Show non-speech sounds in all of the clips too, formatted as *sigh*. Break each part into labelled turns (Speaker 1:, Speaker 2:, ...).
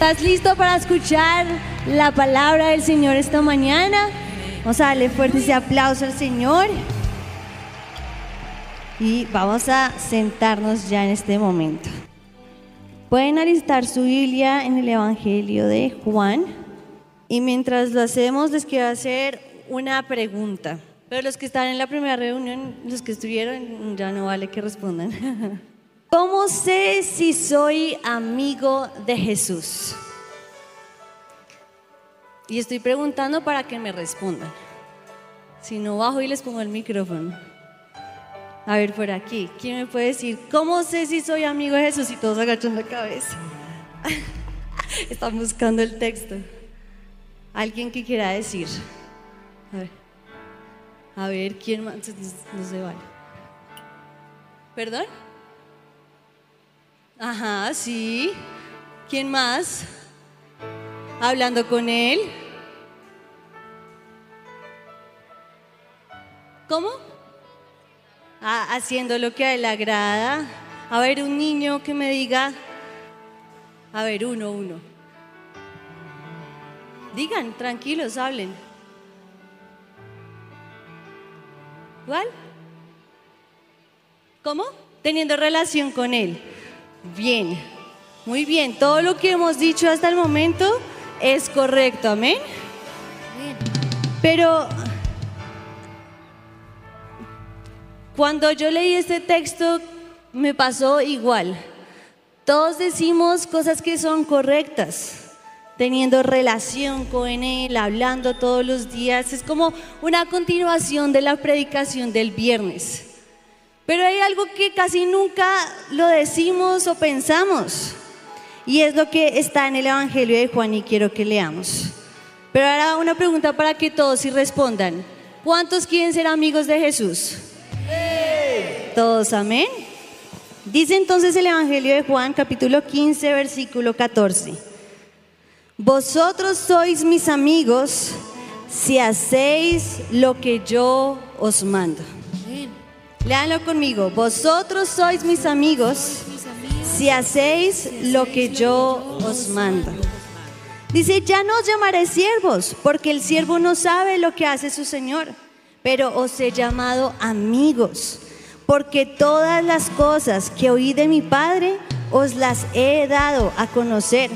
Speaker 1: ¿Estás listo para escuchar la palabra del Señor esta mañana? Vamos a darle fuerte ese aplauso al Señor. Y vamos a sentarnos ya en este momento. Pueden alistar su Biblia en el Evangelio de Juan. Y mientras lo hacemos, les quiero hacer una pregunta. Pero los que están en la primera reunión, los que estuvieron, ya no vale que respondan. *laughs* ¿Cómo sé si soy amigo de Jesús? Y estoy preguntando para que me respondan. Si no, bajo y les pongo el micrófono. A ver, por aquí, ¿quién me puede decir cómo sé si soy amigo de Jesús? Y todos agachan la cabeza. *laughs* Están buscando el texto. ¿Alguien que quiera decir? A ver, a ver ¿quién más? No, se vale. ¿Perdón? Ajá, sí. ¿Quién más? Hablando con él. ¿Cómo? Ah, haciendo lo que a él agrada. A ver, un niño que me diga. A ver, uno, uno. Digan, tranquilos, hablen. ¿Cuál? ¿Cómo? Teniendo relación con él. Bien, muy bien. Todo lo que hemos dicho hasta el momento es correcto, amén. Pero cuando yo leí este texto me pasó igual. Todos decimos cosas que son correctas, teniendo relación con Él, hablando todos los días. Es como una continuación de la predicación del viernes. Pero hay algo que casi nunca lo decimos o pensamos. Y es lo que está en el Evangelio de Juan y quiero que leamos. Pero ahora una pregunta para que todos y respondan. ¿Cuántos quieren ser amigos de Jesús? Todos, amén. Dice entonces el Evangelio de Juan capítulo 15 versículo 14. Vosotros sois mis amigos si hacéis lo que yo os mando. Leanlo conmigo. Vosotros sois mis amigos si hacéis lo que yo os mando. Dice, ya no os llamaré siervos, porque el siervo no sabe lo que hace su Señor, pero os he llamado amigos, porque todas las cosas que oí de mi Padre os las he dado a conocer.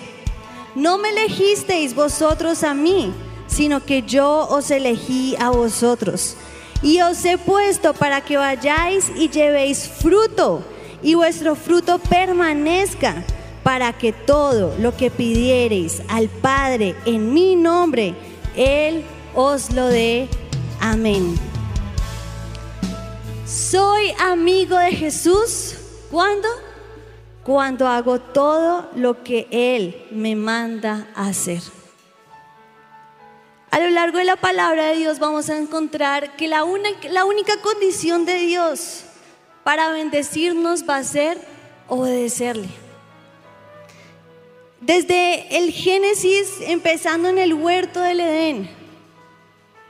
Speaker 1: No me elegisteis vosotros a mí, sino que yo os elegí a vosotros y os he puesto para que vayáis y llevéis fruto y vuestro fruto permanezca para que todo lo que pidiereis al Padre en mi nombre, Él os lo dé. Amén. Soy amigo de Jesús. ¿Cuándo? Cuando hago todo lo que Él me manda hacer. A lo largo de la palabra de Dios vamos a encontrar que la, única condición de Dios para bendecirnos va a ser obedecerle. Desde el Génesis, empezando en el huerto del Edén,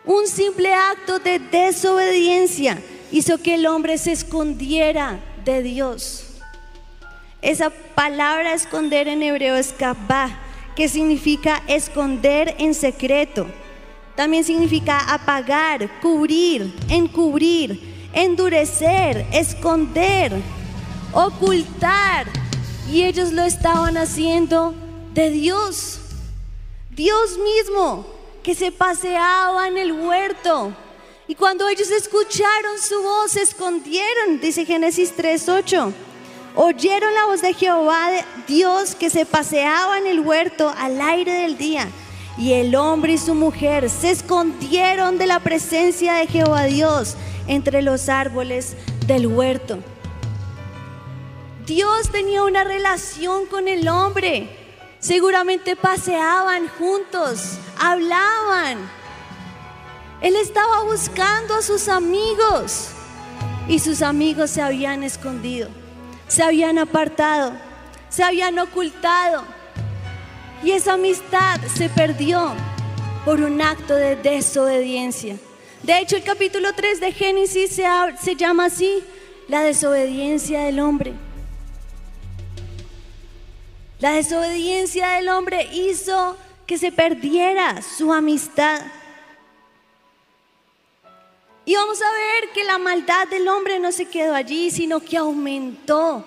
Speaker 1: un simple acto de desobediencia hizo que el hombre se escondiera de Dios. Esa palabra esconder en hebreo es kabah, que significa esconder en secreto. También significa apagar, cubrir, encubrir, endurecer, esconder, ocultar. Y ellos lo estaban haciendo de Dios. Dios mismo que se paseaba en el huerto. Y cuando ellos escucharon su voz, se escondieron, dice Génesis 3:8. Oyeron la voz de Jehová, Dios que se paseaba en el huerto al aire del día. Y el hombre y su mujer se escondieron de la presencia de Jehová Dios entre los árboles del huerto. Dios tenía una relación con el hombre. Seguramente paseaban juntos, hablaban. Él estaba buscando a sus amigos y sus amigos se habían escondido, se habían apartado, se habían ocultado. Y esa amistad se perdió por un acto de desobediencia. De hecho, el capítulo 3 de Génesis se, se llama así, la desobediencia del hombre. La desobediencia del hombre hizo que se perdiera su amistad. Y vamos a ver que la maldad del hombre no se quedó allí, sino que aumentó.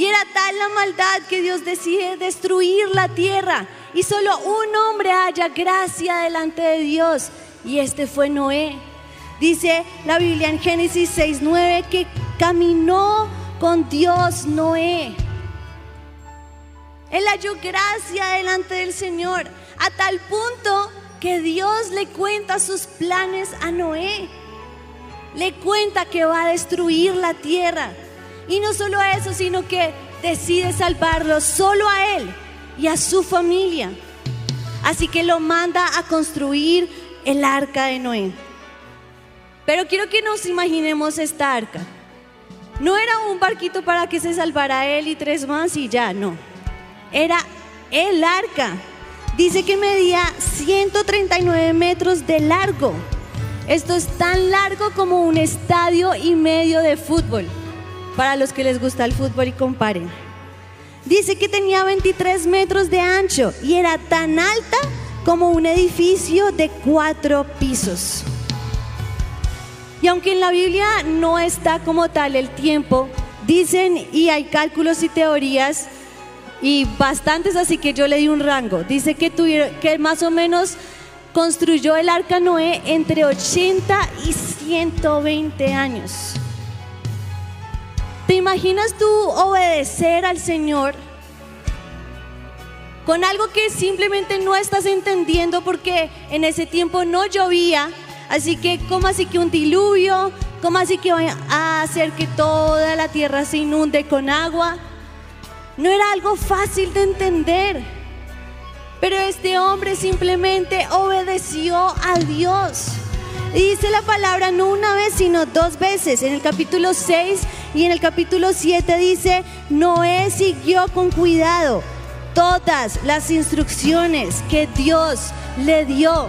Speaker 1: Y era tal la maldad que Dios decide destruir la tierra. Y solo un hombre haya gracia delante de Dios. Y este fue Noé. Dice la Biblia en Génesis 6.9 que caminó con Dios Noé. Él halló gracia delante del Señor. A tal punto que Dios le cuenta sus planes a Noé. Le cuenta que va a destruir la tierra. Y no solo eso, sino que decide salvarlo solo a él y a su familia. Así que lo manda a construir el arca de Noé. Pero quiero que nos imaginemos esta arca. No era un barquito para que se salvara él y tres más y ya, no. Era el arca Dice que medía 139 metros de largo. Esto es tan largo como un estadio y medio de fútbol, para los que les gusta el fútbol y comparen. Dice que tenía 23 metros de ancho y era tan alta como un edificio de cuatro pisos. Y aunque en la Biblia no está como tal el tiempo, dicen y hay cálculos y teorías y bastantes, así que yo le di un rango. Dice que, que más o menos construyó el arca Noé entre 80 y 120 años. ¿Te imaginas tú obedecer al Señor con algo que simplemente no estás entendiendo porque en ese tiempo no llovía? Así que, ¿cómo así que un diluvio? ¿Cómo así que va a hacer que toda la tierra se inunde con agua? No era algo fácil de entender. Pero este hombre simplemente obedeció a Dios. Dice la palabra no una vez, sino dos veces. En el capítulo 6 y en el capítulo 7 dice, Noé siguió con cuidado todas las instrucciones que Dios le dio.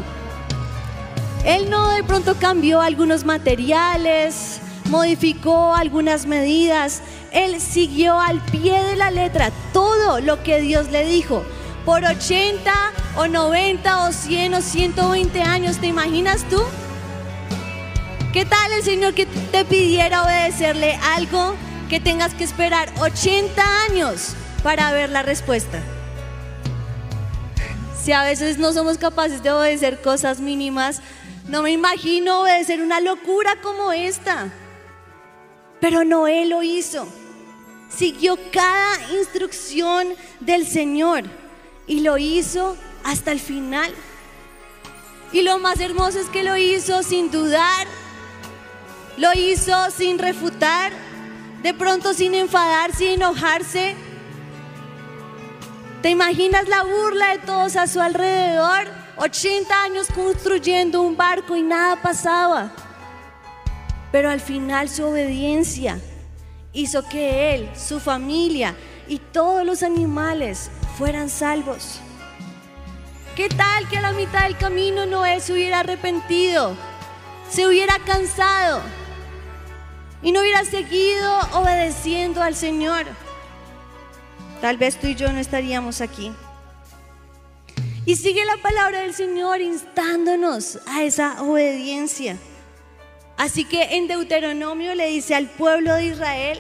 Speaker 1: Él no de pronto cambió algunos materiales, modificó algunas medidas, él siguió al pie de la letra todo lo que Dios le dijo. Por 80 o 90 o 100 o 120 años, ¿te imaginas tú? ¿Qué tal el Señor que te pidiera obedecerle algo que tengas que esperar 80 años para ver la respuesta? Si a veces no somos capaces de obedecer cosas mínimas, no me imagino obedecer una locura como esta. Pero Noé lo hizo siguió cada instrucción del Señor y lo hizo hasta el final. Y lo más hermoso es que lo hizo sin dudar, lo hizo sin refutar, de pronto sin enfadar, sin enojarse. ¿Te imaginas la burla de todos a su alrededor? 80 años construyendo un barco y nada pasaba. Pero al final su obediencia hizo que él, su familia y todos los animales fueran salvos. ¿Qué tal que a la mitad del camino Noé se hubiera arrepentido, se hubiera cansado y no hubiera seguido obedeciendo al Señor? Tal vez tú y yo no estaríamos aquí. Y sigue la palabra del Señor instándonos a esa obediencia. Así que en Deuteronomio le dice al pueblo de Israel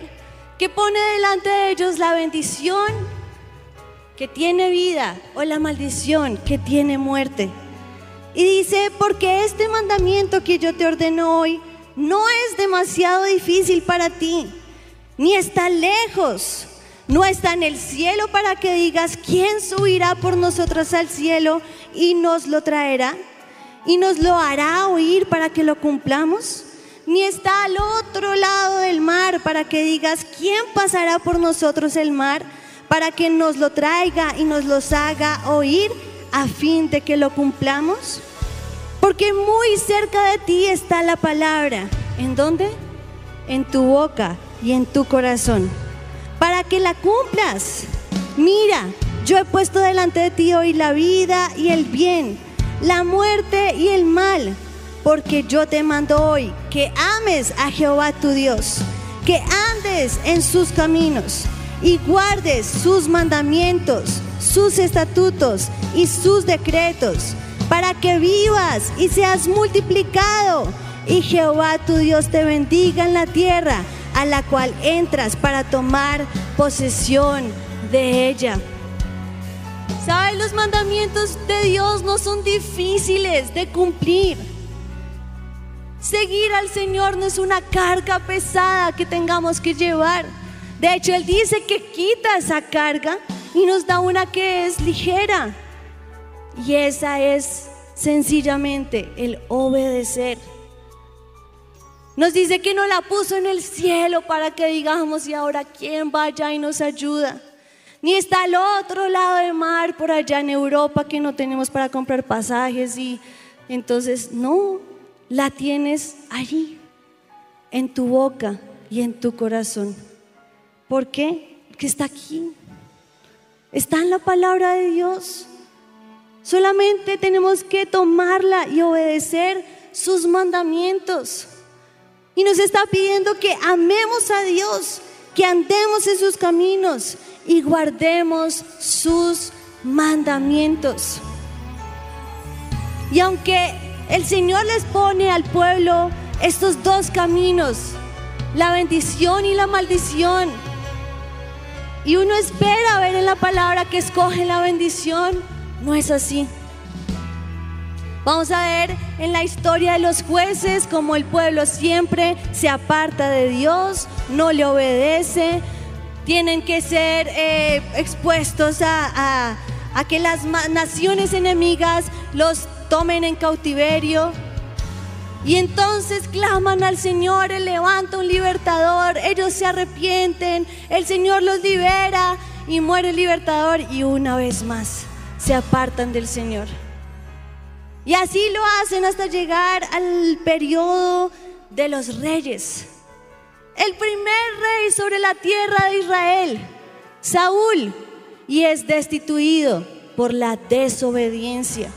Speaker 1: que pone delante de ellos la bendición que tiene vida o la maldición que tiene muerte. Y dice, porque este mandamiento que yo te ordeno hoy no es demasiado difícil para ti, ni está lejos, no está en el cielo para que digas, ¿quién subirá por nosotros al cielo y nos lo traerá? ¿Y nos lo hará oír para que lo cumplamos? ni está al otro lado del mar para que digas, ¿quién pasará por nosotros el mar para que nos lo traiga y nos los haga oír a fin de que lo cumplamos? Porque muy cerca de ti está la palabra. ¿En dónde? En tu boca y en tu corazón. Para que la cumplas. Mira, yo he puesto delante de ti hoy la vida y el bien, la muerte y el mal porque yo te mando hoy que ames a Jehová tu Dios, que andes en sus caminos, y guardes sus mandamientos, sus estatutos y sus decretos, para que vivas y seas multiplicado, y Jehová tu Dios te bendiga en la tierra a la cual entras para tomar posesión de ella. ¿Sabes? Los mandamientos de Dios no son difíciles de cumplir. Seguir al Señor no es una carga pesada que tengamos que llevar. De hecho, Él dice que quita esa carga y nos da una que es ligera. Y esa es sencillamente el obedecer. Nos dice que no la puso en el cielo para que digamos, y ahora quién vaya y nos ayuda. Ni está al otro lado del mar, por allá en Europa, que no tenemos para comprar pasajes. Y entonces, no, la tienes allí, en tu boca y en tu corazón. ¿Por qué? Porque está aquí. Está en la palabra de Dios. Solamente tenemos que tomarla y obedecer sus mandamientos. Y nos está pidiendo que amemos a Dios, que andemos en sus caminos y guardemos sus mandamientos. Y aunque el Señor les pone al pueblo estos dos caminos, la bendición y la maldición, y uno espera ver en la palabra que escoge la bendición. No es así. Vamos a ver en la historia de los jueces como el pueblo siempre se aparta de Dios, no le obedece, tienen que ser eh, expuestos a, que las naciones enemigas los tomen en cautiverio. Y entonces claman al Señor, Él levanta un libertador, ellos se arrepienten, el Señor los libera y muere el libertador y una vez más se apartan del Señor. Y así lo hacen hasta llegar al periodo de los reyes. El primer rey sobre la tierra de Israel, Saúl, y es destituido por la desobediencia.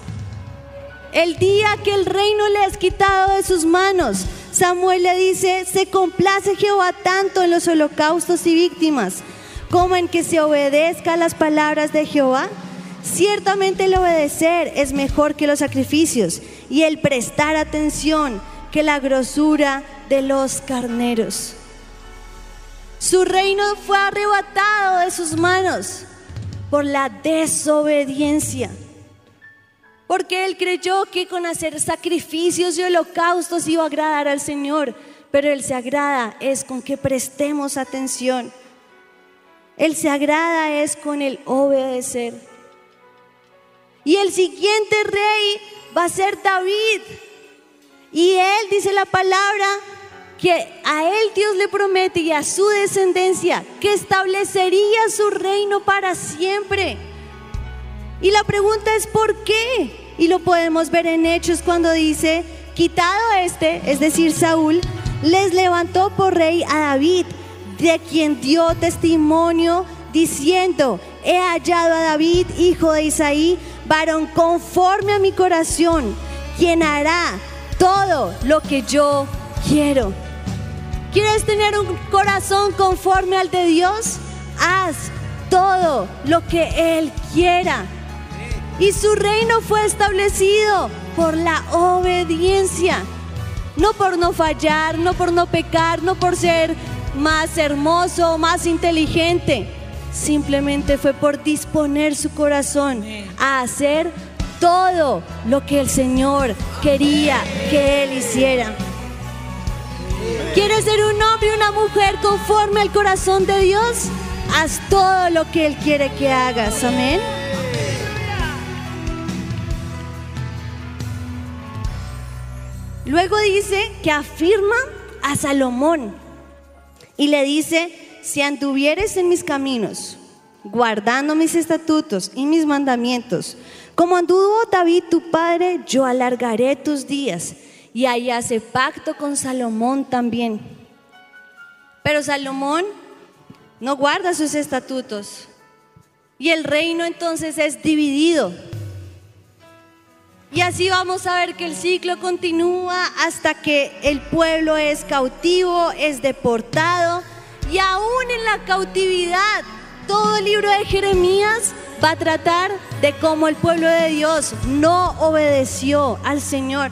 Speaker 1: El día que el reino le es quitado de sus manos, Samuel le dice, se complace Jehová tanto en los holocaustos y víctimas como en que se obedezca a las palabras de Jehová. Ciertamente el obedecer es mejor que los sacrificios y el prestar atención que la grosura de los carneros. Su reino fue arrebatado de sus manos por la desobediencia. Porque él creyó que con hacer sacrificios y holocaustos iba a agradar al Señor. Pero Él se agrada es con que prestemos atención. Él se agrada es con el obedecer. Y el siguiente rey va a ser David. Y él dice la palabra que a él Dios le promete y a su descendencia que establecería su reino para siempre. Y la pregunta es ¿por qué? Y lo podemos ver en Hechos cuando dice, quitado este, es decir, Saúl, les levantó por rey a David, de quien dio testimonio diciendo, he hallado a David, hijo de Isaí, varón conforme a mi corazón, quien hará todo lo que yo quiero. ¿Quieres tener un corazón conforme al de Dios? Haz todo lo que Él quiera. Y su reino fue establecido por la obediencia. No por no fallar, no por no pecar, no por ser más hermoso, más inteligente. Simplemente fue por disponer su corazón a hacer todo lo que el Señor quería que Él hiciera. ¿Quieres ser un hombre y una mujer conforme al corazón de Dios? Haz todo lo que Él quiere que hagas. Amén. Luego dice que afirma a Salomón y le dice, si anduvieres en mis caminos, guardando mis estatutos y mis mandamientos, como anduvo David tu padre, yo alargaré tus días. Y ahí hace pacto con Salomón también. Pero Salomón no guarda sus estatutos. Y el reino entonces es dividido. Y así vamos a ver que el ciclo continúa hasta que el pueblo es cautivo, es deportado y aún en la cautividad, todo el libro de Jeremías va a tratar de cómo el pueblo de Dios no obedeció al Señor.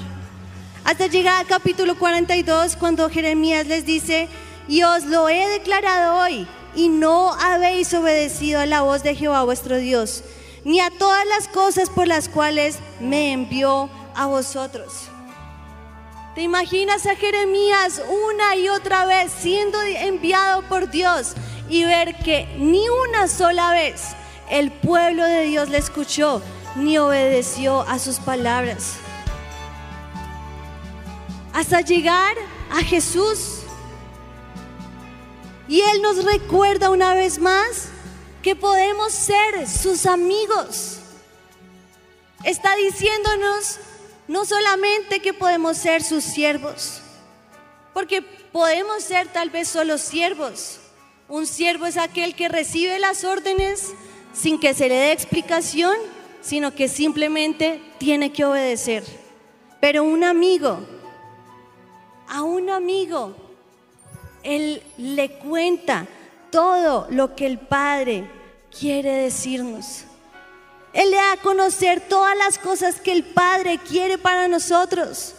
Speaker 1: Hasta llegar al capítulo 42, cuando Jeremías les dice, y os lo he declarado hoy, y no habéis obedecido a la voz de Jehová vuestro Dios, ni a todas las cosas por las cuales me envió a vosotros. ¿Te imaginas a Jeremías una y otra vez siendo enviado por Dios y ver que ni una sola vez el pueblo de Dios le escuchó ni obedeció a sus palabras? Hasta llegar a Jesús. Y Él nos recuerda una vez más que podemos ser sus amigos. Está diciéndonos no solamente que podemos ser sus siervos, porque podemos ser tal vez solo siervos. Un siervo es aquel que recibe las órdenes sin que se le dé explicación, sino que simplemente tiene que obedecer. Pero un amigo, a un amigo, él le cuenta todo lo que el Padre quiere decirnos. Él le da a conocer todas las cosas que el Padre quiere para nosotros,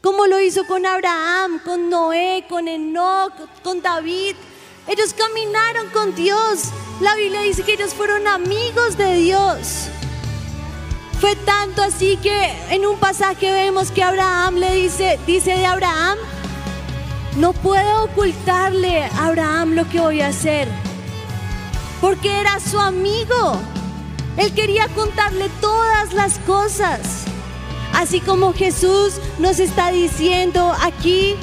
Speaker 1: como lo hizo con Abraham, con Noé, con Enoch, con David. Ellos caminaron con Dios. La Biblia dice que ellos fueron amigos de Dios. Fue tanto así que en un pasaje vemos que Abraham le dice, dice de Abraham, no puedo ocultarle a Abraham lo que voy a hacer, porque era su amigo. Él quería contarle todas las cosas. Así como Jesús nos está diciendo aquí,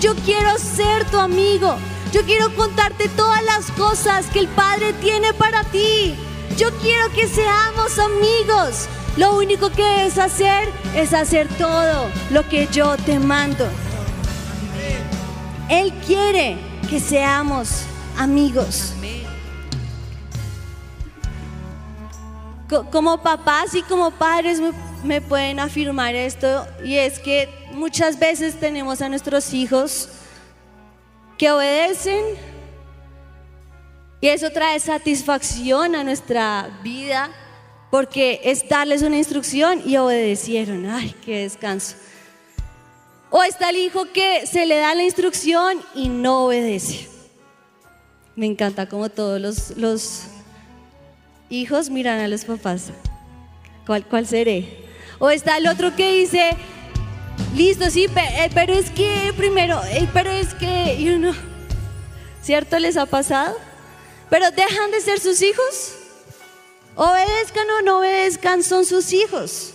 Speaker 1: yo quiero ser tu amigo. Yo quiero contarte todas las cosas que el Padre tiene para ti. Yo quiero que seamos amigos. Lo único que debes hacer es hacer todo lo que yo te mando. Él quiere que seamos amigos. Como papás y como padres me, pueden afirmar esto y es que muchas veces tenemos a nuestros hijos que obedecen y eso trae satisfacción a nuestra vida porque es darles una instrucción y obedecieron. Ay, qué descanso. O está el hijo que se le da la instrucción y no obedece. Me encanta como todos los, los hijos miran a los papás. ¿Cuál, cuál seré? O está el otro que dice, listo, sí, eh, pero es que primero, eh, pero es que, you know, ¿cierto les ha pasado? Pero dejan de ser sus hijos. Obedezcan o no obedezcan, son sus hijos.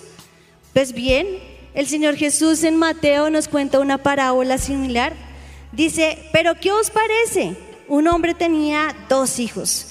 Speaker 1: Pues bien, el Señor Jesús en Mateo nos cuenta una parábola similar. Dice, pero ¿qué os parece? Un hombre tenía dos hijos.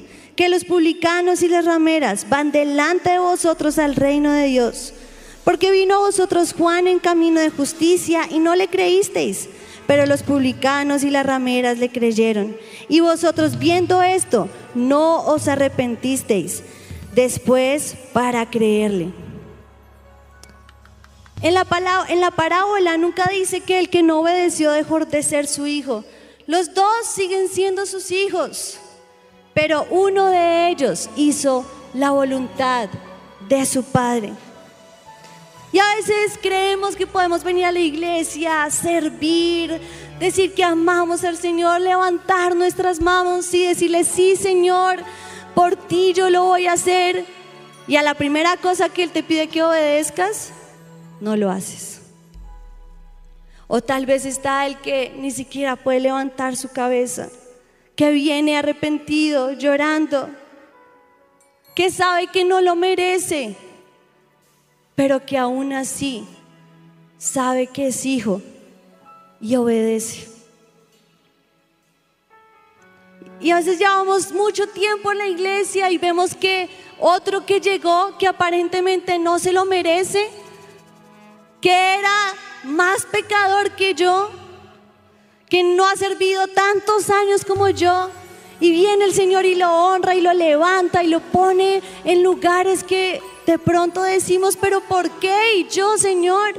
Speaker 1: que los publicanos y las rameras van delante de vosotros al reino de Dios. Porque vino a vosotros Juan en camino de justicia y no le creísteis, pero los publicanos y las rameras le creyeron. Y vosotros viendo esto, no os arrepentisteis después para creerle. En la, en la parábola nunca dice que el que no obedeció dejó de ser su hijo. Los dos siguen siendo sus hijos pero uno de ellos hizo la voluntad de su Padre. Y a veces creemos que podemos venir a la iglesia, servir, decir que amamos al Señor, levantar nuestras manos y decirle, sí Señor, por ti yo lo voy a hacer. Y a la primera cosa que Él te pide que obedezcas, no lo haces. O tal vez está el que ni siquiera puede levantar su cabeza que viene arrepentido, llorando, que sabe que no lo merece, pero que aún así sabe que es hijo y obedece. Y a veces llevamos mucho tiempo en la iglesia y vemos que otro que llegó, que aparentemente no se lo merece, que era más pecador que yo, que no ha servido tantos años como yo, y viene el Señor y lo honra y lo levanta y lo pone en lugares que de pronto decimos, pero ¿por qué? Y yo, Señor.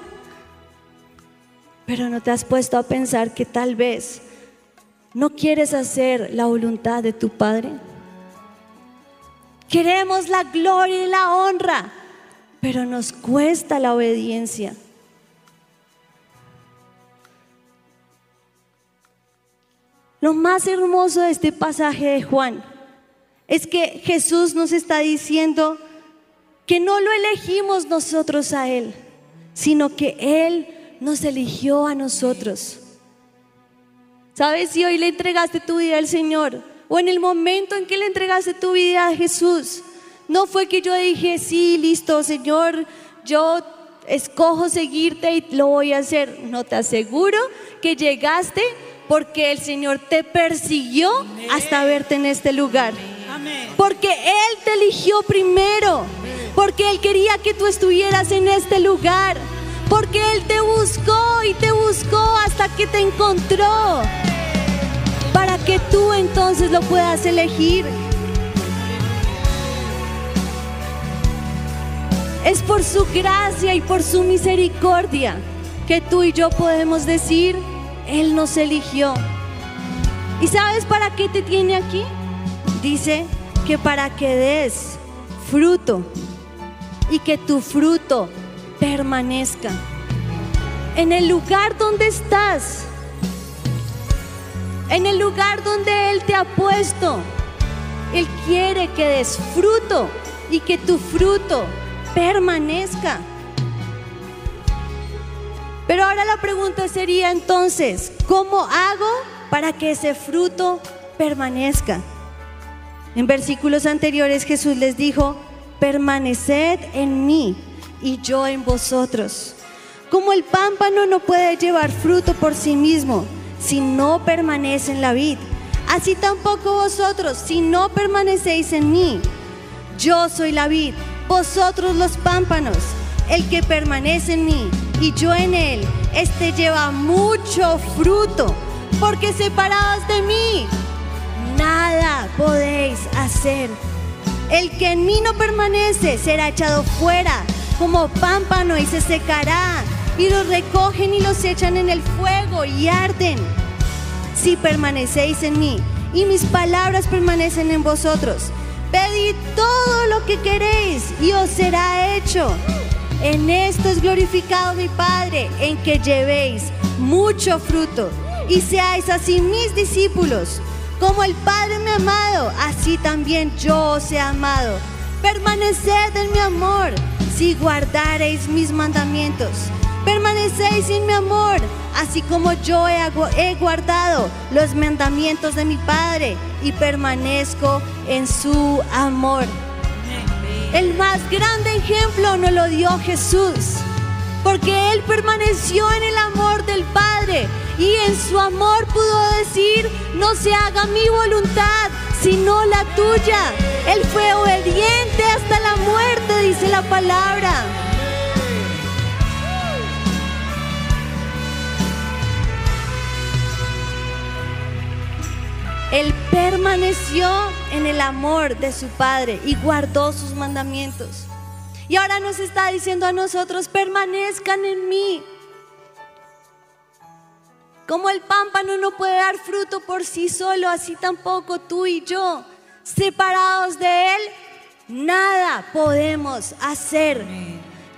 Speaker 1: Pero no te has puesto a pensar que tal vez no quieres hacer la voluntad de tu Padre. Queremos la gloria y la honra, pero nos cuesta la obediencia. Lo más hermoso de este pasaje de Juan es que Jesús nos está diciendo que no lo elegimos nosotros a Él, sino que Él nos eligió a nosotros. ¿Sabes? Si hoy le entregaste tu vida al Señor, o en el momento en que le entregaste tu vida a Jesús, no fue que yo dije, sí, listo, Señor, yo escojo seguirte y lo voy a hacer. No te aseguro que llegaste porque el Señor te persiguió hasta verte en este lugar. Porque Él te eligió primero. Porque Él quería que tú estuvieras en este lugar. Porque Él te buscó y te buscó hasta que te encontró. Para que tú entonces lo puedas elegir. Es por su gracia y por su misericordia que tú y yo podemos decir, Él nos eligió. ¿Y sabes para qué te tiene aquí? Dice que para que des fruto y que tu fruto permanezca. En el lugar donde estás, en el lugar donde Él te ha puesto, Él quiere que des fruto y que tu fruto permanezca. Pero ahora la pregunta sería entonces, ¿cómo hago para que ese fruto permanezca? En versículos anteriores Jesús les dijo, permaneced en mí y yo en vosotros. Como el pámpano no puede llevar fruto por sí mismo si no permanece en la vid, así tampoco vosotros si no permanecéis en mí. Yo soy la vid, vosotros los pámpanos. El que permanece en mí y yo en él, este lleva mucho fruto, porque separados de mí, nada podéis hacer. El que en mí no permanece será echado fuera como pámpano y se secará. Y los recogen y los echan en el fuego y arden. Si permanecéis en mí y mis palabras permanecen en vosotros, pedid todo lo que queréis y os será hecho. En esto es glorificado mi Padre, en que llevéis mucho fruto y seáis así mis discípulos. Como el Padre me ha amado, así también yo os he amado. Permaneced en mi amor si guardareis mis mandamientos. Permanecéis en mi amor, así como yo he, he, guardado los mandamientos de mi Padre y permanezco en su amor. El más grande ejemplo nos lo dio Jesús, porque Él permaneció en el amor del Padre y en su amor pudo decir, no se haga mi voluntad, sino la tuya. Él fue obediente hasta la muerte, dice la palabra. Él permaneció en el amor de su Padre y guardó sus mandamientos. Y ahora nos está diciendo a nosotros, permanezcan en mí. Como el pámpano no puede dar fruto por sí solo, así tampoco tú y yo, separados de Él, nada podemos hacer.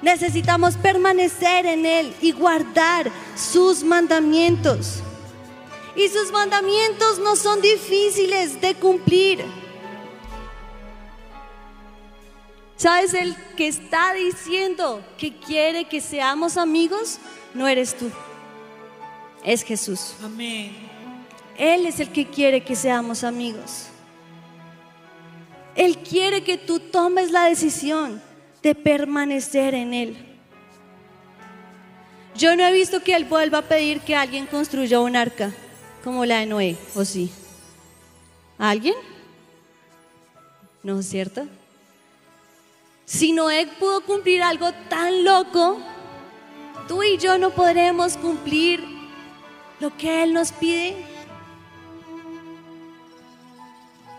Speaker 1: Necesitamos permanecer en Él y guardar sus mandamientos. Y sus mandamientos no son difíciles de cumplir. ¿Sabes? El que está diciendo que quiere que seamos amigos, no eres tú es Jesús.
Speaker 2: Amén.
Speaker 1: Él es el que quiere que seamos amigos. Él quiere que tú tomes la decisión de permanecer en Él. Yo no he visto que Él vuelva a pedir que alguien construya un arca como la de Noé, ¿o sí? ¿Alguien? ¿No es cierto? Si Noé pudo cumplir algo tan loco, tú y yo no podremos cumplir lo que Él nos pide.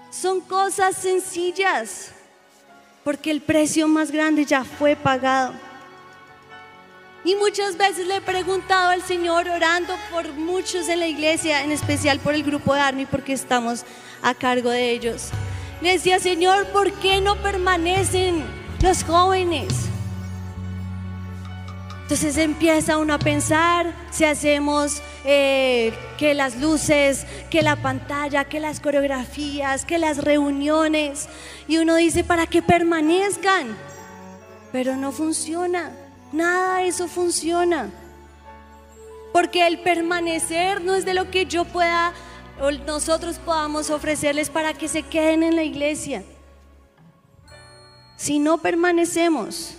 Speaker 1: Son cosas sencillas, porque el precio más grande ya fue pagado. Y muchas veces le he preguntado al Señor, orando por muchos en la iglesia, en especial por el grupo de Army, porque estamos a cargo de ellos. Le decía, Señor, ¿por qué no permanecen los jóvenes? Entonces empieza uno a pensar si hacemos eh, que las luces, que la pantalla, que las coreografías, que las reuniones. Y uno dice, para que permanezcan. Pero no funciona. Nada de eso funciona. Porque el permanecer no es de lo que yo pueda o nosotros podamos ofrecerles para que se queden en la iglesia. Si no permanecemos,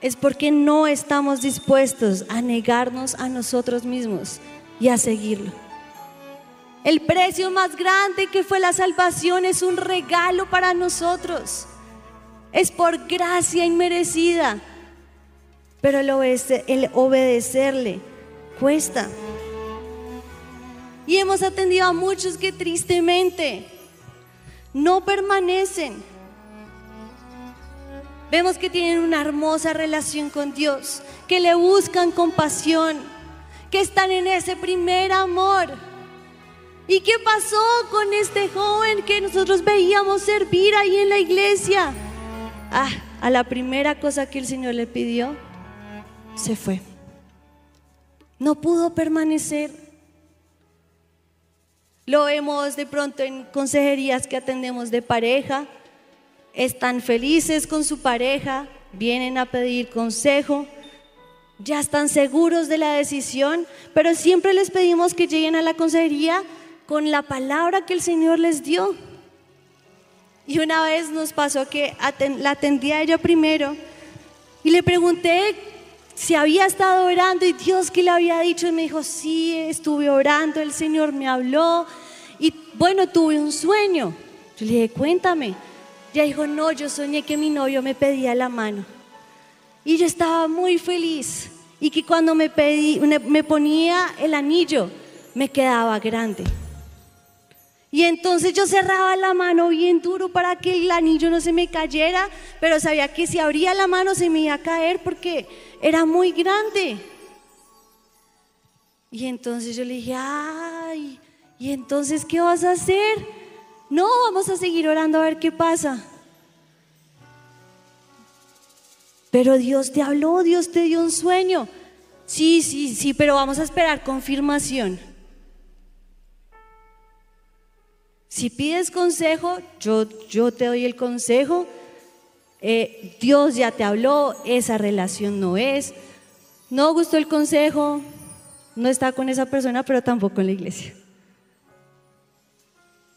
Speaker 1: es porque no estamos dispuestos a negarnos a nosotros mismos y a seguirlo. El precio más grande que fue la salvación es un regalo para nosotros es por gracia inmerecida. Pero el, el obedecerle cuesta. Y hemos atendido a muchos que tristemente no permanecen. Vemos que tienen una hermosa relación con Dios, que le buscan compasión, que están en ese primer amor. ¿Y qué pasó con este joven que nosotros veíamos servir ahí en la iglesia? Ah, a la primera cosa que el Señor le pidió, se fue. No pudo permanecer. Lo vemos de pronto en consejerías que atendemos de pareja. Están felices con su pareja, vienen a pedir consejo, ya están seguros de la decisión, pero siempre les pedimos que lleguen a la consejería con la palabra que el Señor les dio. Y una vez nos pasó que la atendí a ella primero y le pregunté si había estado orando y Dios que le había dicho y me dijo, sí, estuve orando, el Señor me habló y bueno, tuve un sueño. Yo le dije, cuéntame. Ella dijo, no, yo soñé que mi novio me pedía la mano. Y yo estaba muy feliz y que cuando me, pedí, me ponía el anillo, me quedaba grande. Y entonces yo cerraba la mano bien duro para que el anillo no se me cayera, pero sabía que si abría la mano se me iba a caer porque era muy grande. Y entonces yo le dije, ay, ¿y entonces qué vas a hacer? No, vamos a seguir orando a ver qué pasa. Pero Dios te habló, Dios te dio un sueño. Sí, sí, sí, pero vamos a esperar confirmación. Si pides consejo, yo, yo te doy el consejo. Eh, Dios ya te habló, esa relación no es. No gustó el consejo, no está con esa persona, pero tampoco en la iglesia.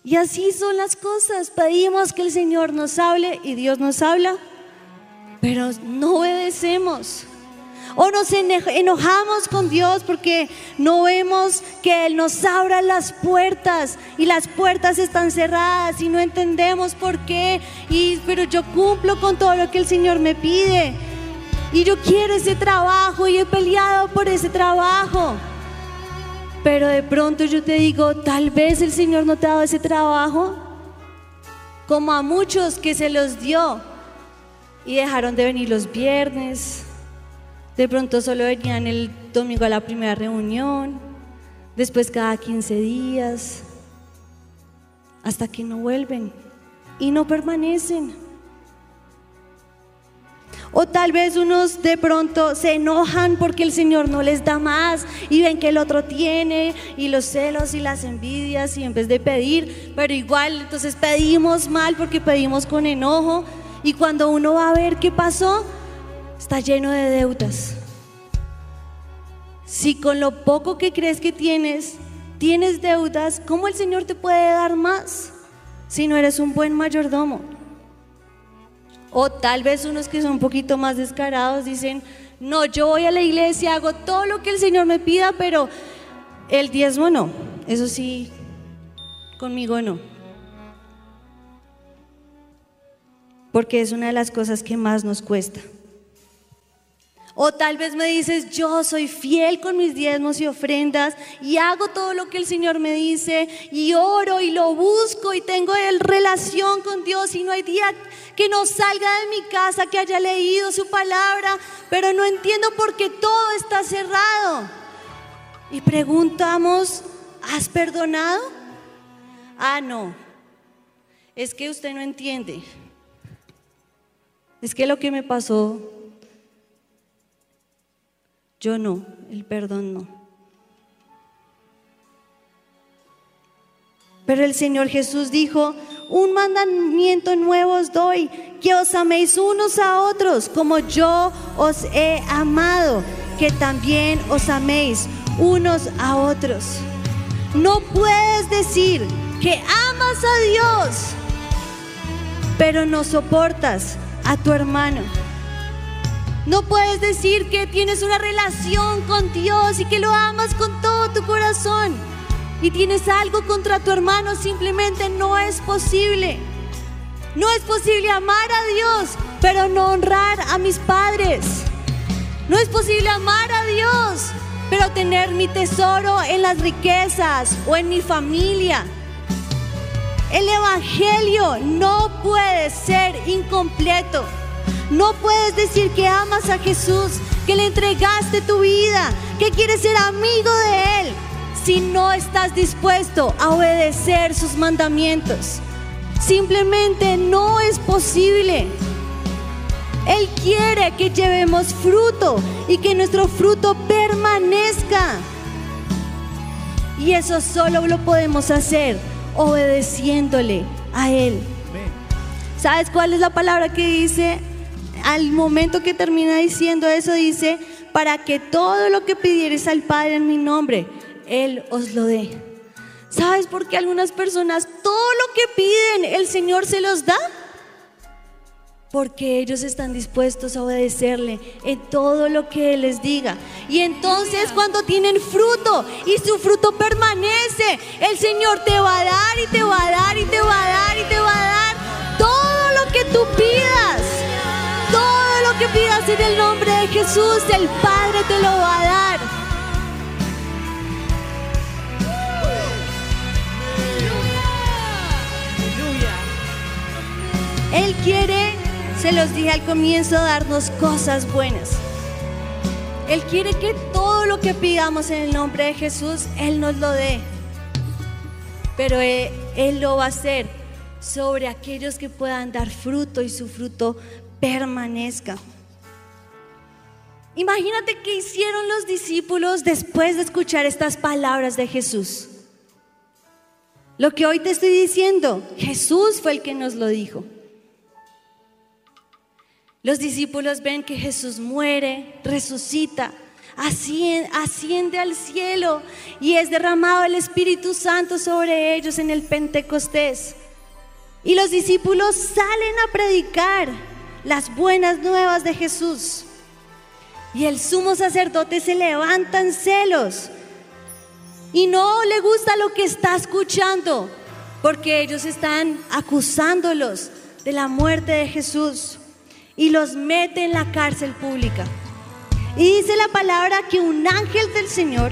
Speaker 1: Y así son las cosas. Pedimos que el Señor nos hable y Dios nos habla, pero no obedecemos. O nos enojamos con Dios porque no vemos que Él nos abra las puertas y las puertas están cerradas y no entendemos por qué. Y, pero yo cumplo con todo lo que el Señor me pide. Y yo quiero ese trabajo y he peleado por ese trabajo. Pero de pronto yo te digo, tal vez el Señor no te ha dado ese trabajo, como a muchos que se los dio y dejaron de venir los viernes, de pronto solo venían el domingo a la primera reunión, después cada 15 días, hasta que no vuelven y no permanecen. O tal vez unos de pronto se enojan porque el Señor no les da más y ven que el otro tiene y los celos y las envidias y en vez de pedir, pero igual entonces pedimos mal porque pedimos con enojo y cuando uno va a ver qué pasó, está lleno de deudas. Si con lo poco que crees que tienes, tienes deudas, ¿cómo el Señor te puede dar más si no eres un buen mayordomo? O tal vez unos que son un poquito más descarados dicen, no, yo voy a la iglesia, hago todo lo que el Señor me pida, pero el diezmo no. Eso sí, conmigo no. Porque es una de las cosas que más nos cuesta. O tal vez me dices, yo soy fiel con mis diezmos y ofrendas y hago todo lo que el Señor me dice y oro y lo busco y tengo el relación con Dios y no hay día que no salga de mi casa que haya leído su palabra, pero no entiendo por qué todo está cerrado. Y preguntamos, ¿has perdonado? Ah, no, es que usted no entiende. Es que lo que me pasó yo no, el perdón no. Pero el Señor Jesús dijo, un mandamiento nuevo os doy, que os améis unos a otros como yo os he amado, que también os améis unos a otros. No puedes decir que amas a Dios, pero no soportas a tu hermano. No puedes decir que tienes una relación con Dios y que lo amas con todo tu corazón y tienes algo contra tu hermano, simplemente no es posible. No es posible amar a Dios, pero no honrar a mis padres. No es posible amar a Dios, pero tener mi tesoro en las riquezas o en mi familia. El Evangelio no puede ser incompleto. No puedes decir que amas a Jesús, que le entregaste tu vida, que quieres ser amigo de Él, si no estás dispuesto a obedecer sus mandamientos. Simplemente no es posible. Él quiere que llevemos fruto y que nuestro fruto permanezca. Y eso solo lo podemos hacer obedeciéndole a Él. ¿Sabes cuál es la palabra que dice al momento que termina diciendo eso, dice, para que todo lo que pidieres al Padre en mi nombre, Él os lo dé. ¿Sabes por qué algunas personas todo lo que piden el Señor se los da? Porque ellos están dispuestos a obedecerle en todo lo que Él les diga. Y entonces cuando tienen fruto y su fruto permanece, el Señor te va a dar y te va a dar y te va a dar y te va a dar todo lo que tú pidas pidas en el nombre de Jesús, el Padre te lo va a dar. Él quiere, se los dije al comienzo, darnos cosas buenas. Él quiere que todo lo que pidamos en el nombre de Jesús, Él nos lo dé. Pero Él, Él lo va a hacer sobre aquellos que puedan dar fruto y su fruto permanezca. Imagínate qué hicieron los discípulos después de escuchar estas palabras de Jesús. Lo que hoy te estoy diciendo, Jesús fue el que nos lo dijo. Los discípulos ven que Jesús muere, resucita, asciende, asciende, al cielo y es derramado el Espíritu Santo sobre ellos en el Pentecostés. Y los discípulos salen a predicar las buenas nuevas de Jesús. Y el sumo sacerdote se levanta en celos y no le gusta lo que está escuchando, porque ellos están acusándolos de la muerte de Jesús y los mete en la cárcel pública. Y dice la palabra que un ángel del Señor,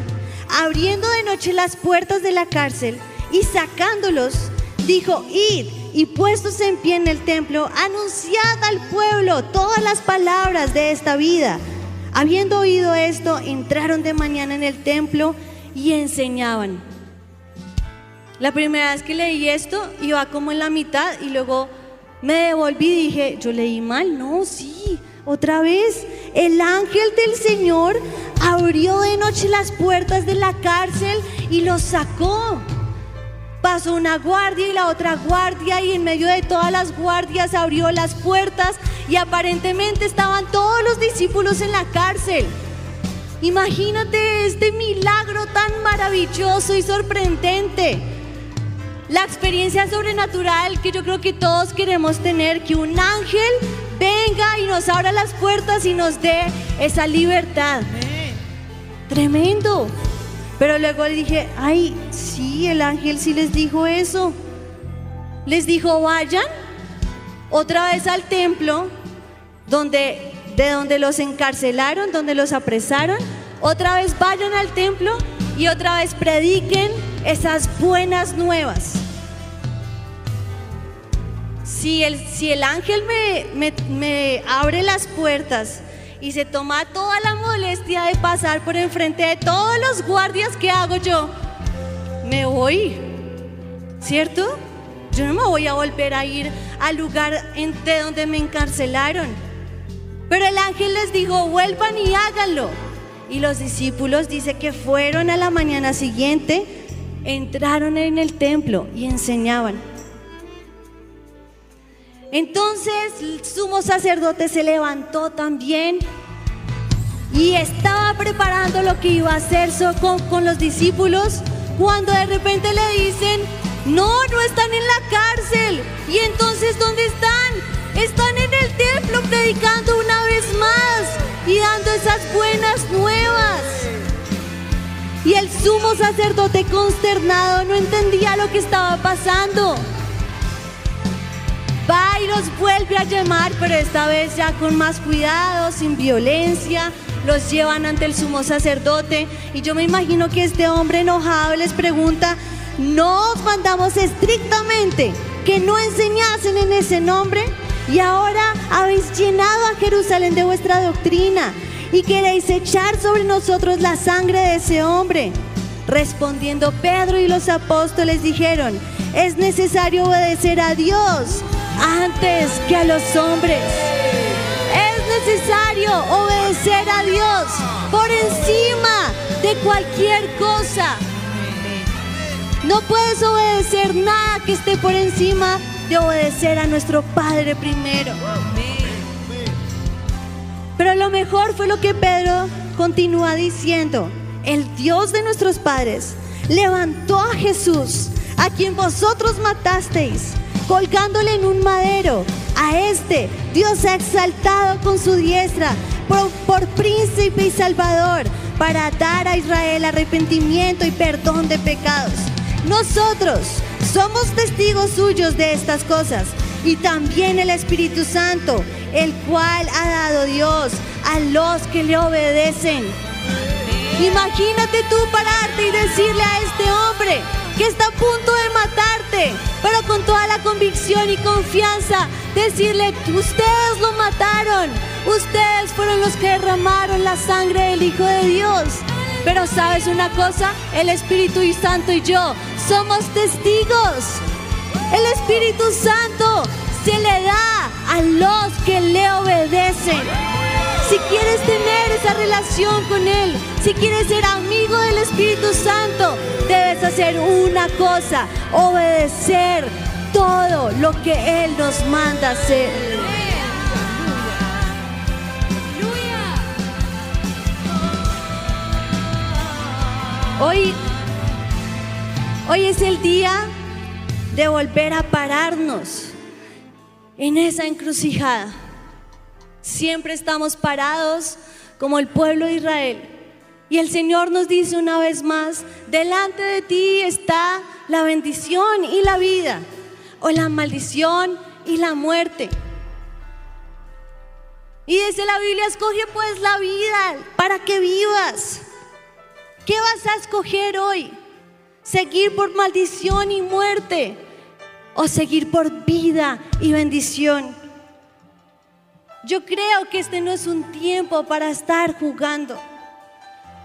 Speaker 1: abriendo de noche las puertas de la cárcel y sacándolos, dijo, id y puestos en pie en el templo, anunciad al pueblo todas las palabras de esta vida. Habiendo oído esto, entraron de mañana en el templo y enseñaban. La primera vez que leí esto, iba como en la mitad y luego me devolví y dije, yo leí mal, no, sí, otra vez. El ángel del Señor abrió de noche las puertas de la cárcel y los sacó. Pasó una guardia y la otra guardia y en medio de todas las guardias abrió las puertas y aparentemente estaban todos los discípulos en la cárcel. Imagínate este milagro tan maravilloso y sorprendente. La experiencia sobrenatural que yo creo que todos queremos tener, que un ángel venga y nos abra las puertas y nos dé esa libertad. Tremendo. Pero luego le dije, ay, sí, el ángel sí les dijo eso. Les dijo, vayan otra vez al templo donde, de donde los encarcelaron, donde los apresaron. Otra vez vayan al templo y otra vez prediquen esas buenas nuevas. Si el, si el ángel me, me abre las puertas y se toma toda la molestia de pasar por enfrente de todos los guardias que hago yo, me voy, ¿cierto? Yo no me voy a volver a ir al lugar de donde me encarcelaron. Pero el ángel les dijo, vuelvan y háganlo. Y los discípulos dice que fueron a la mañana siguiente, entraron en el templo y enseñaban. Entonces el sumo sacerdote se levantó también y estaba preparando lo que iba a hacer con, con los discípulos cuando de repente le dicen, no, no están en la cárcel. ¿Y entonces dónde están? Están en el templo predicando una vez más y dando esas buenas nuevas. Y el sumo sacerdote consternado no entendía lo que estaba pasando. Va y los vuelve a llamar, pero esta vez ya con más cuidado, sin violencia. Los llevan ante el sumo sacerdote. Y yo me imagino que este hombre enojado les pregunta, no os mandamos estrictamente que no enseñasen en ese nombre y ahora habéis llenado a Jerusalén de vuestra doctrina y queréis echar sobre nosotros la sangre de ese hombre. Respondiendo Pedro y los apóstoles dijeron, es necesario obedecer a Dios antes que a los hombres. Es necesario obedecer a Dios por encima de cualquier cosa. No puedes obedecer nada que esté por encima de obedecer a nuestro Padre primero. Pero lo mejor fue lo que Pedro continúa diciendo. El Dios de nuestros padres levantó a Jesús, a quien vosotros matasteis, colgándole en un madero. A este Dios ha exaltado con su diestra por, príncipe y salvador para dar a Israel arrepentimiento y perdón de pecados. Nosotros somos testigos suyos de estas cosas y también el Espíritu Santo, el cual ha dado Dios a los que le obedecen. Imagínate tú pararte y decirle a este hombre y confianza, decirle, ustedes lo mataron, ustedes fueron los que derramaron la sangre del Hijo de Dios. Pero sabes una cosa, el Espíritu Santo y yo somos testigos. El Espíritu Santo se le da a los que le obedecen. Si quieres tener esa relación con Él, si quieres ser amigo del Espíritu Santo, debes hacer una cosa, obedecer todo lo que Él nos manda hacer. Hoy, hoy es el día de volver a pararnos en esa encrucijada. Siempre estamos parados como el pueblo de Israel. Y el Señor nos dice una vez más, delante de ti está la bendición y la vida, o la maldición y la muerte. Y dice la Biblia, escoge pues la vida para que vivas. ¿Qué vas a escoger hoy? ¿Seguir por maldición y muerte? ¿O seguir por vida y bendición? Yo creo que este no es un tiempo para estar jugando.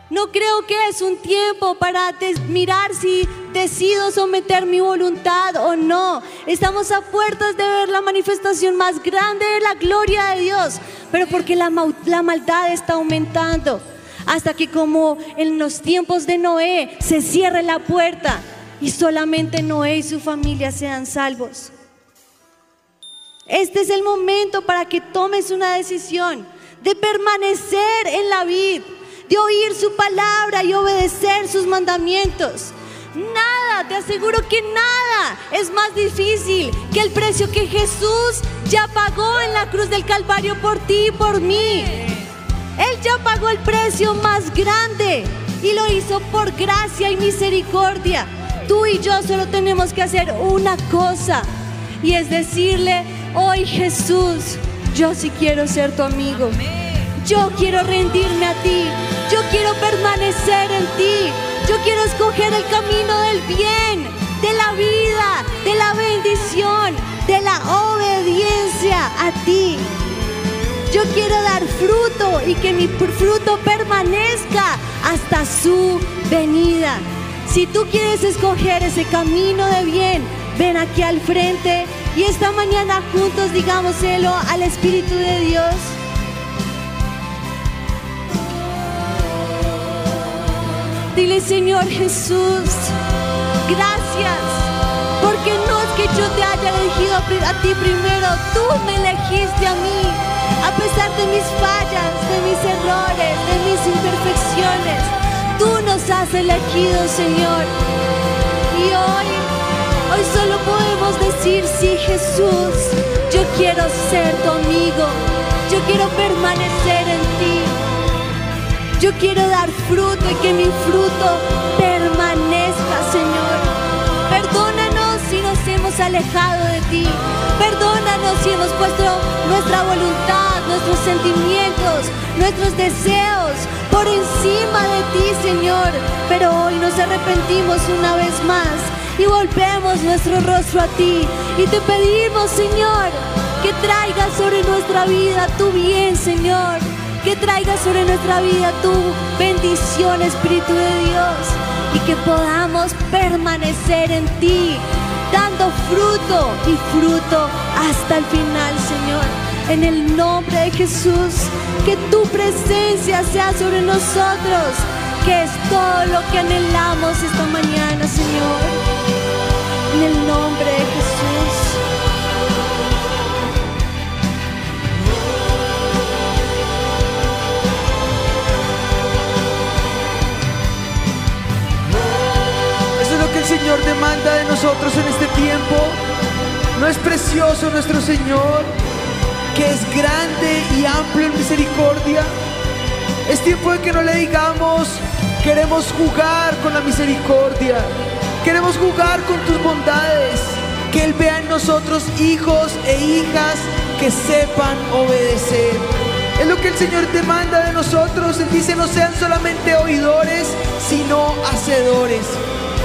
Speaker 1: No creo que es un tiempo para mirar si decido someter mi voluntad o no. Estamos a puertas de ver la manifestación más grande de la gloria de Dios, pero porque la, maldad está aumentando hasta que como en los tiempos de Noé se cierre la puerta y solamente Noé y su familia sean salvos. Este es el momento para que tomes una decisión de permanecer en la vid, de oír su palabra y obedecer sus mandamientos. Nada, te aseguro que nada es más difícil que el precio que Jesús ya pagó en la cruz del Calvario por ti y por mí. Él ya pagó el precio más grande y lo hizo por gracia y misericordia. Tú y yo solo tenemos que hacer una cosa y es decirle, hoy Jesús, yo sí quiero ser tu amigo. Yo quiero rendirme a ti. Yo quiero permanecer en ti. Yo quiero escoger el camino del bien, de la vida, de la bendición, de la obediencia a ti. Yo quiero dar fruto y que mi fruto permanezca hasta su venida. Si tú quieres escoger ese camino de bien, ven aquí al frente y esta mañana juntos digámoselo al Espíritu de Dios. Dile Señor Jesús, gracias, porque no es que yo te haya elegido a ti primero, tú me elegiste a mí, a pesar de mis fallas, de mis errores, de mis imperfecciones, tú nos has elegido Señor. Y hoy, hoy solo podemos decir, sí Jesús, yo quiero ser tu amigo, yo quiero permanecer en ti. Yo quiero dar fruto y que mi fruto permanezca, Señor. Perdónanos si nos hemos alejado de ti. Perdónanos si hemos puesto nuestra voluntad, nuestros sentimientos, nuestros deseos por encima de ti, Señor. Pero hoy nos arrepentimos una vez más y volvemos nuestro rostro a ti. Y te pedimos, Señor, que traigas sobre nuestra vida tu bien, Señor que traiga sobre nuestra vida tu bendición, Espíritu de Dios, y que podamos permanecer en ti, dando fruto y fruto hasta el final, Señor. En el nombre de Jesús, que tu presencia sea sobre nosotros, que es todo lo que anhelamos esta mañana, Señor. En el nombre de Jesús.
Speaker 2: Señor demanda de nosotros en este tiempo. No es precioso nuestro Señor, que es grande y amplio en misericordia. Es tiempo de que no le digamos, queremos jugar con la misericordia, queremos jugar con tus bondades, que Él vea en nosotros hijos e hijas que sepan obedecer. Es lo que el Señor demanda de nosotros. Él dice, no sean solamente oidores, sino hacedores.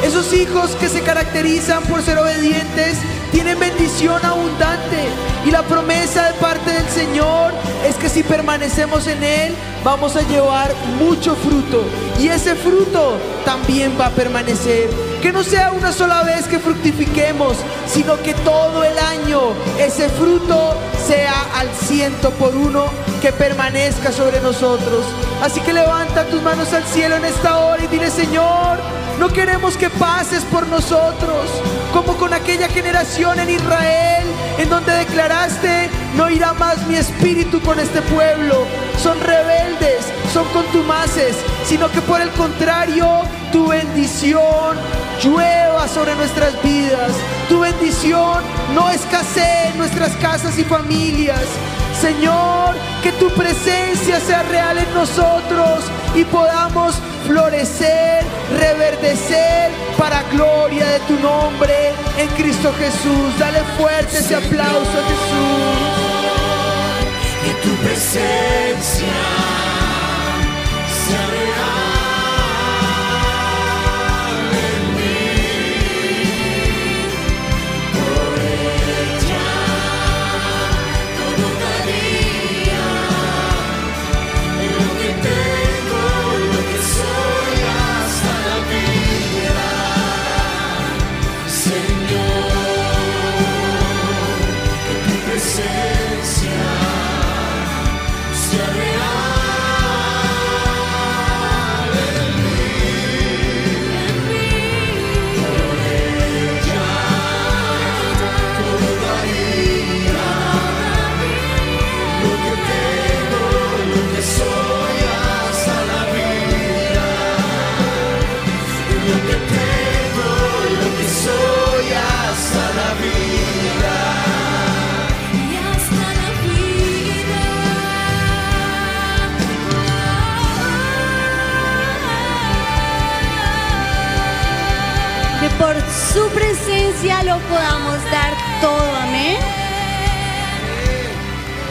Speaker 2: Esos hijos que se caracterizan por ser obedientes tienen bendición abundante. Y la promesa de parte del Señor es que si permanecemos en Él, vamos a llevar mucho fruto. Y ese fruto también va a permanecer. Que no sea una sola vez que fructifiquemos, sino que todo el año ese fruto sea al ciento por uno que permanezca sobre nosotros. Así que levanta tus manos al cielo en esta hora y dile, Señor, no queremos que pases por nosotros, como con aquella generación en Israel, en donde declaraste, no irá más mi espíritu con este pueblo. Son rebeldes, son contumaces, sino que por el contrario, tu bendición llueva sobre nuestras vidas. Tu bendición no escasee en nuestras casas y familias. Señor, que tu presencia sea real en nosotros y podamos florecer, reverdecer para gloria de tu nombre en Cristo Jesús. Dale fuerte ese aplauso a Jesús.
Speaker 3: Que tu presencia presencia
Speaker 1: lo podamos dar todo. Amén.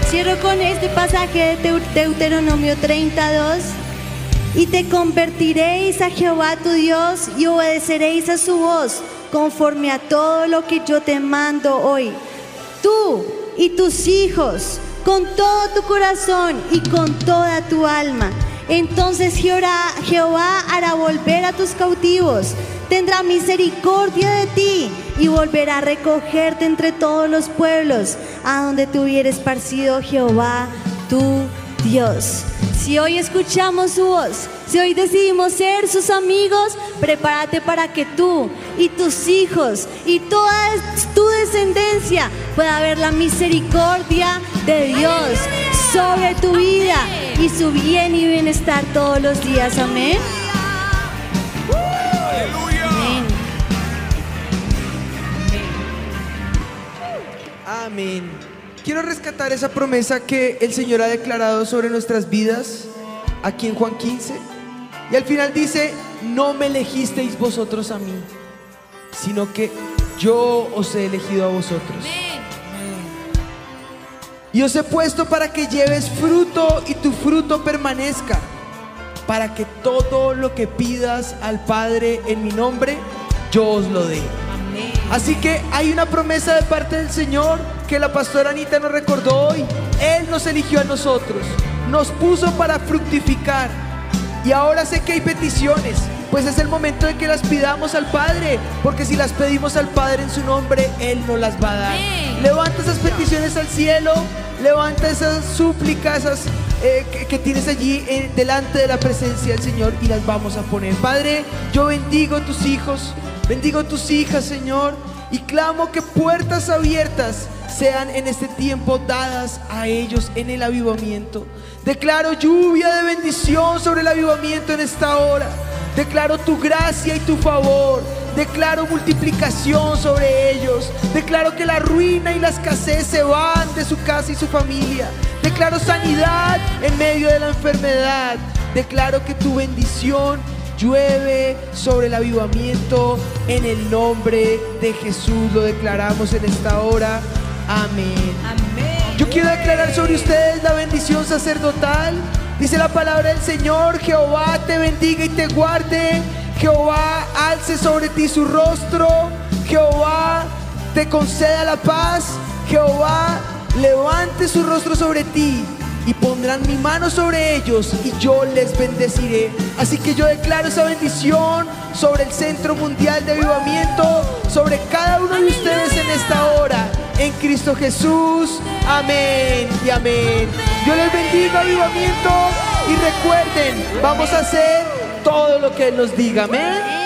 Speaker 1: Cierro con este pasaje de Deu- Deuteronomio 32. Y te convertiréis a Jehová tu Dios y obedeceréis a su voz conforme a todo lo que yo te mando hoy. Tú y tus hijos con todo tu corazón y con toda tu alma. Entonces Jehová hará volver a tus cautivos, tendrá misericordia de ti y volverá a recogerte entre todos los pueblos a donde te hubiera esparcido Jehová tu Dios. Si hoy escuchamos su voz, si hoy decidimos ser sus amigos, prepárate para que tú y tus hijos y toda tu descendencia pueda ver la misericordia de Dios sobre tu vida y su bien y bienestar todos los días. Amén.
Speaker 2: Amén. Quiero rescatar esa promesa que el Señor ha declarado sobre nuestras vidas aquí en Juan 15. Y al final dice, no me elegisteis vosotros a mí, sino que yo os he elegido a vosotros. Y os he puesto para que lleves fruto y tu fruto permanezca, para que todo lo que pidas al Padre en mi nombre, yo os lo dé. Así que hay una promesa de parte del Señor que la pastora Anita nos recordó hoy. Él nos eligió a nosotros, nos puso para fructificar. Y ahora sé que hay peticiones, pues es el momento de que las pidamos al Padre, porque si las pedimos al Padre en su nombre, Él nos las va a dar. Levanta esas peticiones al cielo, levanta esas súplicas, esas eh, que, que tienes allí eh, delante de la presencia del Señor y las vamos a poner. Padre, yo bendigo a tus hijos, bendigo a tus hijas, Señor, y clamo que puertas abiertas sean en este tiempo dadas a ellos en el avivamiento. Declaro lluvia de bendición sobre el avivamiento en esta hora. Declaro tu gracia y tu favor. Declaro multiplicación sobre ellos. Declaro que la ruina y la escasez se van de su casa y su familia. Declaro sanidad en medio de la enfermedad. Declaro que tu bendición llueve sobre el avivamiento en el nombre de Jesús. Lo declaramos en esta hora. Amén. Yo quiero declarar sobre ustedes la bendición sacerdotal. Dice la palabra del Señor, Jehová te bendiga y te guarde. Jehová alce sobre ti su rostro. Jehová te conceda la paz. Jehová levante su rostro sobre ti y pondrán mi mano sobre ellos y yo les bendeciré. Así que yo declaro esa bendición sobre el Centro Mundial de Avivamiento, sobre cada uno de ustedes en esta hora, en Cristo Jesús. Amén y amén. Yo les bendiga avivamiento y recuerden, vamos a hacer todo lo que Él nos diga. Amén.